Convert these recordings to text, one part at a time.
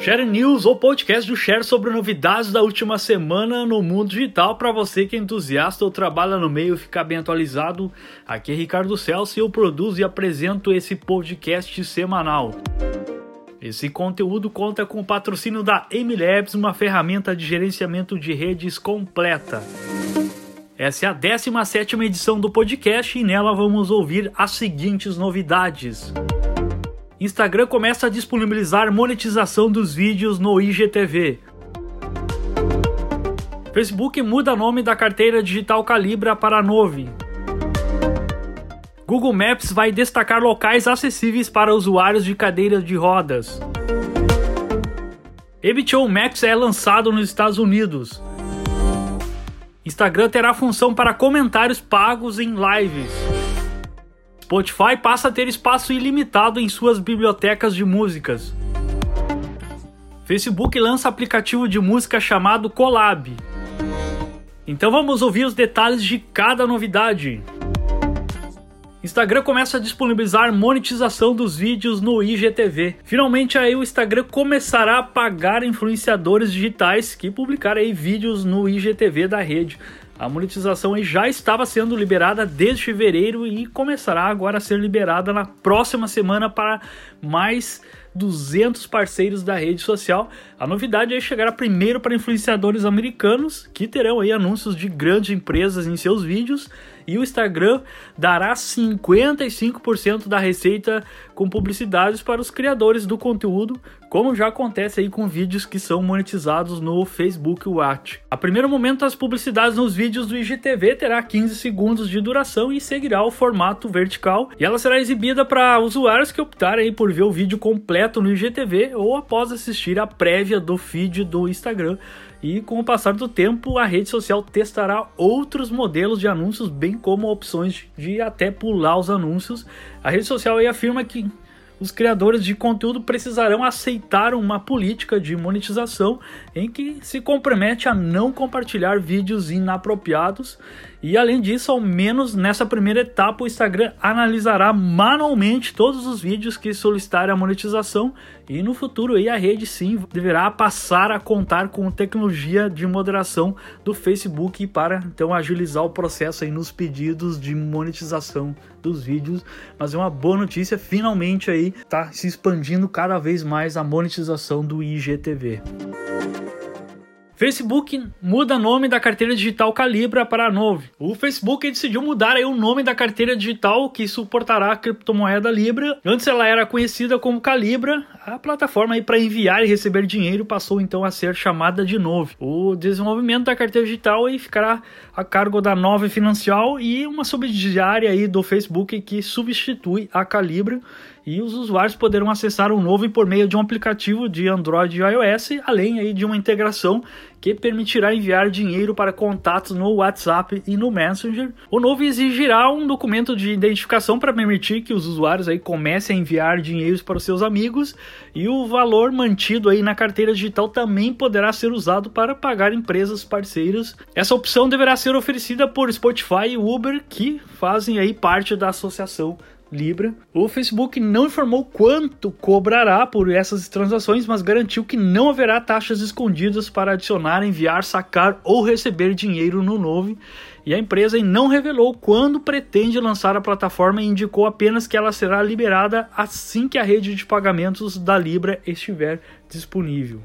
Share News, o podcast do Share sobre novidades da última semana no mundo digital para você que é entusiasta ou trabalha no meio ficar bem atualizado. Aqui é Ricardo Celso e eu produzo e apresento esse podcast semanal. Esse conteúdo conta com o patrocínio da MLabs, uma ferramenta de gerenciamento de redes completa. Essa é a 17 edição do podcast e nela vamos ouvir as seguintes novidades. Instagram começa a disponibilizar monetização dos vídeos no IGTV. Facebook muda nome da carteira digital Calibra para Nove. Google Maps vai destacar locais acessíveis para usuários de cadeiras de rodas. HBO Max é lançado nos Estados Unidos. Instagram terá função para comentários pagos em lives. Spotify passa a ter espaço ilimitado em suas bibliotecas de músicas. Facebook lança aplicativo de música chamado Collab. Então vamos ouvir os detalhes de cada novidade. Instagram começa a disponibilizar monetização dos vídeos no IGTV. Finalmente aí o Instagram começará a pagar influenciadores digitais que publicarem vídeos no IGTV da rede. A monetização já estava sendo liberada desde fevereiro e começará agora a ser liberada na próxima semana para mais 200 parceiros da rede social. A novidade é chegar primeiro para influenciadores americanos que terão aí anúncios de grandes empresas em seus vídeos e o Instagram dará 55% da receita com publicidades para os criadores do conteúdo, como já acontece aí com vídeos que são monetizados no Facebook Watch. A primeiro momento, as publicidades nos vídeos do IGTV terá 15 segundos de duração e seguirá o formato vertical, e ela será exibida para usuários que optarem por ver o vídeo completo no IGTV ou após assistir a prévia do feed do Instagram. E com o passar do tempo, a rede social testará outros modelos de anúncios, bem como opções de até pular os anúncios. A rede social afirma que os criadores de conteúdo precisarão aceitar uma política de monetização em que se compromete a não compartilhar vídeos inapropriados. E além disso, ao menos nessa primeira etapa, o Instagram analisará manualmente todos os vídeos que solicitarem a monetização e no futuro aí a rede sim deverá passar a contar com tecnologia de moderação do Facebook para então agilizar o processo aí nos pedidos de monetização dos vídeos. Mas é uma boa notícia, finalmente aí tá se expandindo cada vez mais a monetização do IGTV. Facebook muda nome da carteira digital Calibra para Nove. O Facebook decidiu mudar aí o nome da carteira digital que suportará a criptomoeda Libra. Antes ela era conhecida como Calibra. A plataforma aí para enviar e receber dinheiro passou então a ser chamada de Nove. O desenvolvimento da carteira digital aí ficará a cargo da Nove Financial e uma subsidiária aí do Facebook que substitui a Calibra e os usuários poderão acessar o novo por meio de um aplicativo de Android e iOS, além aí de uma integração que permitirá enviar dinheiro para contatos no WhatsApp e no Messenger. O novo exigirá um documento de identificação para permitir que os usuários aí comecem a enviar dinheiros para os seus amigos e o valor mantido aí na carteira digital também poderá ser usado para pagar empresas parceiras. Essa opção deverá ser oferecida por Spotify e Uber, que fazem aí parte da associação Libra. O Facebook não informou quanto cobrará por essas transações, mas garantiu que não haverá taxas escondidas para adicionar, enviar, sacar ou receber dinheiro no novo. E a empresa não revelou quando pretende lançar a plataforma e indicou apenas que ela será liberada assim que a rede de pagamentos da Libra estiver disponível.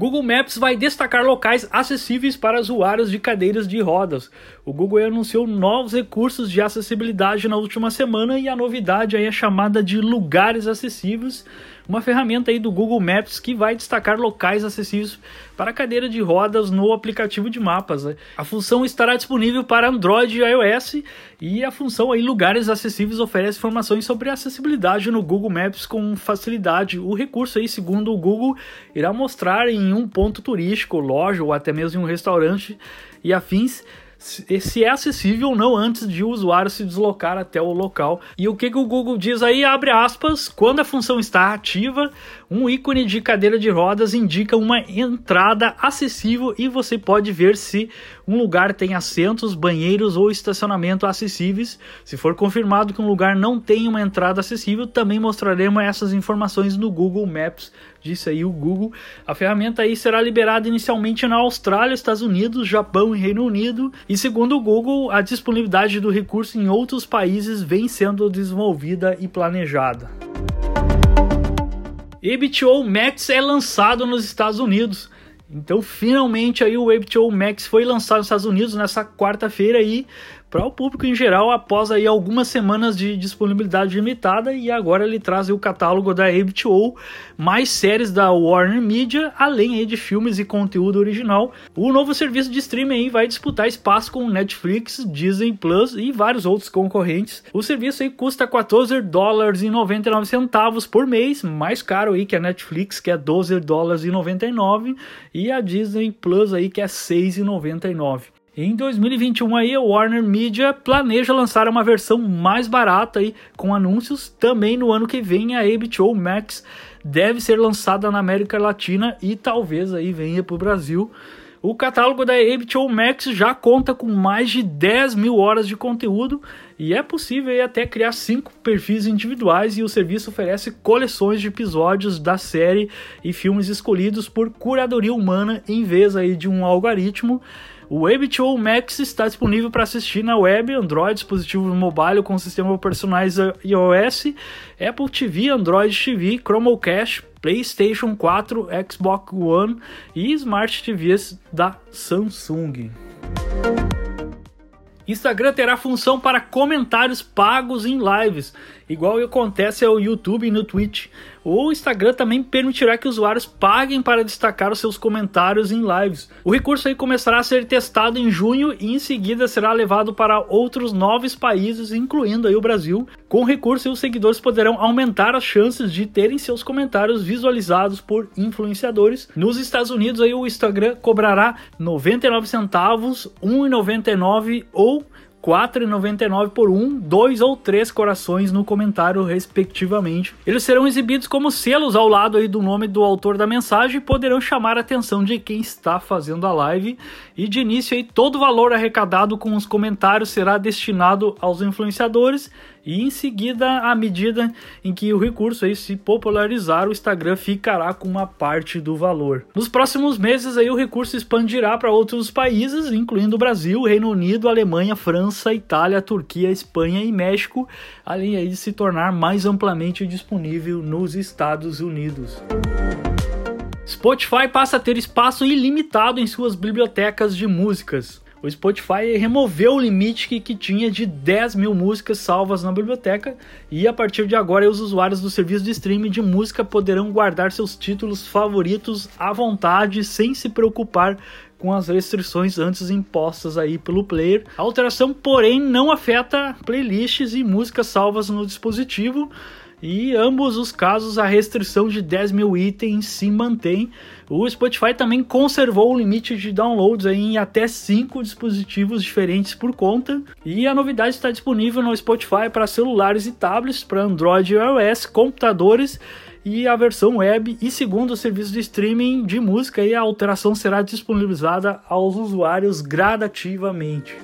Google Maps vai destacar locais acessíveis para usuários de cadeiras de rodas. O Google anunciou novos recursos de acessibilidade na última semana e a novidade aí é chamada de lugares acessíveis, uma ferramenta aí do Google Maps que vai destacar locais acessíveis para cadeira de rodas no aplicativo de mapas. Né? A função estará disponível para Android e iOS e a função aí lugares acessíveis oferece informações sobre acessibilidade no Google Maps com facilidade. O recurso aí, segundo o Google, irá mostrar em um ponto turístico, loja ou até mesmo em um restaurante e afins se é acessível ou não antes de o usuário se deslocar até o local. E o que, que o Google diz aí? Abre aspas, quando a função está ativa, um ícone de cadeira de rodas indica uma entrada acessível e você pode ver se um lugar tem assentos, banheiros ou estacionamento acessíveis. Se for confirmado que um lugar não tem uma entrada acessível, também mostraremos essas informações no Google Maps disse aí o Google. A ferramenta aí será liberada inicialmente na Austrália, Estados Unidos, Japão e Reino Unido. E segundo o Google, a disponibilidade do recurso em outros países vem sendo desenvolvida e planejada. HBO Max é lançado nos Estados Unidos. Então, finalmente aí o HBO Max foi lançado nos Estados Unidos nessa quarta-feira aí para o público em geral após aí algumas semanas de disponibilidade limitada e agora ele traz o catálogo da HBO, mais séries da Warner Media, além aí de filmes e conteúdo original. O novo serviço de streaming aí vai disputar espaço com Netflix, Disney Plus e vários outros concorrentes. O serviço aí custa 14 dólares e 99 centavos por mês, mais caro aí que a Netflix, que é 12 dólares e 99 e a Disney Plus aí que é 6,99. Em 2021 aí, a Warner Media planeja lançar uma versão mais barata aí, com anúncios. Também no ano que vem a HBO Max deve ser lançada na América Latina e talvez aí venha para o Brasil. O catálogo da HBO Max já conta com mais de 10 mil horas de conteúdo e é possível até criar cinco perfis individuais e o serviço oferece coleções de episódios da série e filmes escolhidos por curadoria humana em vez aí de um algoritmo. O HBO Max está disponível para assistir na web, Android, dispositivo mobile com sistema operacionais iOS, Apple TV, Android TV, Chromecast, PlayStation 4, Xbox One e Smart TVs da Samsung. Instagram terá função para comentários pagos em lives, igual acontece ao YouTube e no Twitch. O Instagram também permitirá que usuários paguem para destacar os seus comentários em lives. O recurso aí começará a ser testado em junho e em seguida será levado para outros nove países, incluindo aí o Brasil. Com o recurso, os seguidores poderão aumentar as chances de terem seus comentários visualizados por influenciadores. Nos Estados Unidos, aí o Instagram cobrará 99 centavos, 1,99 ou 4,99 por um, dois ou três corações no comentário, respectivamente. Eles serão exibidos como selos ao lado aí do nome do autor da mensagem e poderão chamar a atenção de quem está fazendo a live. E de início aí, todo o valor arrecadado com os comentários será destinado aos influenciadores e em seguida, à medida em que o recurso aí se popularizar, o Instagram ficará com uma parte do valor. Nos próximos meses aí o recurso expandirá para outros países, incluindo o Brasil, Reino Unido, Alemanha, França, Itália, Turquia, Espanha e México, além aí de se tornar mais amplamente disponível nos Estados Unidos. Spotify passa a ter espaço ilimitado em suas bibliotecas de músicas o Spotify removeu o limite que, que tinha de 10 mil músicas salvas na biblioteca e a partir de agora os usuários do serviço de streaming de música poderão guardar seus títulos favoritos à vontade sem se preocupar com as restrições antes impostas aí pelo player. A alteração, porém, não afeta playlists e músicas salvas no dispositivo e ambos os casos a restrição de 10 mil itens se mantém. O Spotify também conservou o limite de downloads em até 5 dispositivos diferentes por conta. E a novidade está disponível no Spotify para celulares e tablets, para Android e iOS, computadores e a versão web. E segundo o serviço de streaming de música, a alteração será disponibilizada aos usuários gradativamente.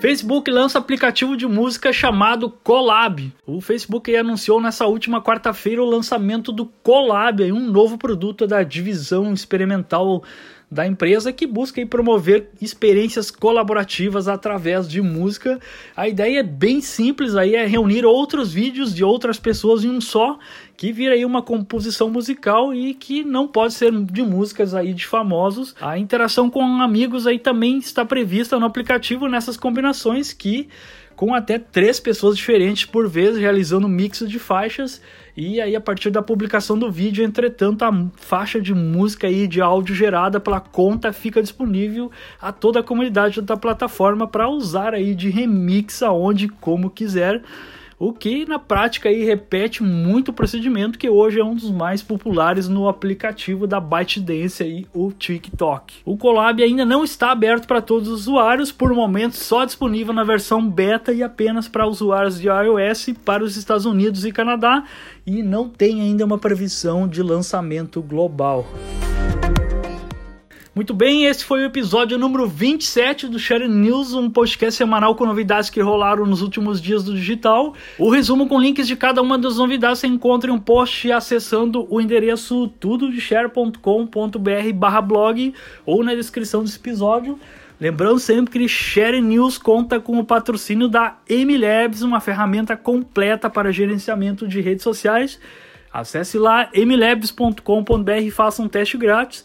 Facebook lança aplicativo de música chamado Collab. O Facebook anunciou nessa última quarta-feira o lançamento do Collab, um novo produto da divisão experimental da empresa que busca promover experiências colaborativas através de música. A ideia é bem simples aí, é reunir outros vídeos de outras pessoas em um só, que vira aí uma composição musical e que não pode ser de músicas aí de famosos. A interação com amigos aí também está prevista no aplicativo nessas combinações que com até três pessoas diferentes por vez realizando mix de faixas e aí, a partir da publicação do vídeo, entretanto, a faixa de música e de áudio gerada pela conta fica disponível a toda a comunidade da plataforma para usar aí de remix aonde como quiser. O que na prática aí repete muito o procedimento que hoje é um dos mais populares no aplicativo da ByteDance aí, o TikTok. O Collab ainda não está aberto para todos os usuários, por momento só disponível na versão beta e apenas para usuários de iOS para os Estados Unidos e Canadá e não tem ainda uma previsão de lançamento global. Muito bem, esse foi o episódio número 27 do Share News, um podcast semanal com novidades que rolaram nos últimos dias do digital. O resumo com links de cada uma das novidades você encontra em um post acessando o endereço tudodeshare.com.br/blog ou na descrição desse episódio. Lembrando sempre que Share News conta com o patrocínio da MLabs, uma ferramenta completa para gerenciamento de redes sociais. Acesse lá mlabs.com.br e faça um teste grátis.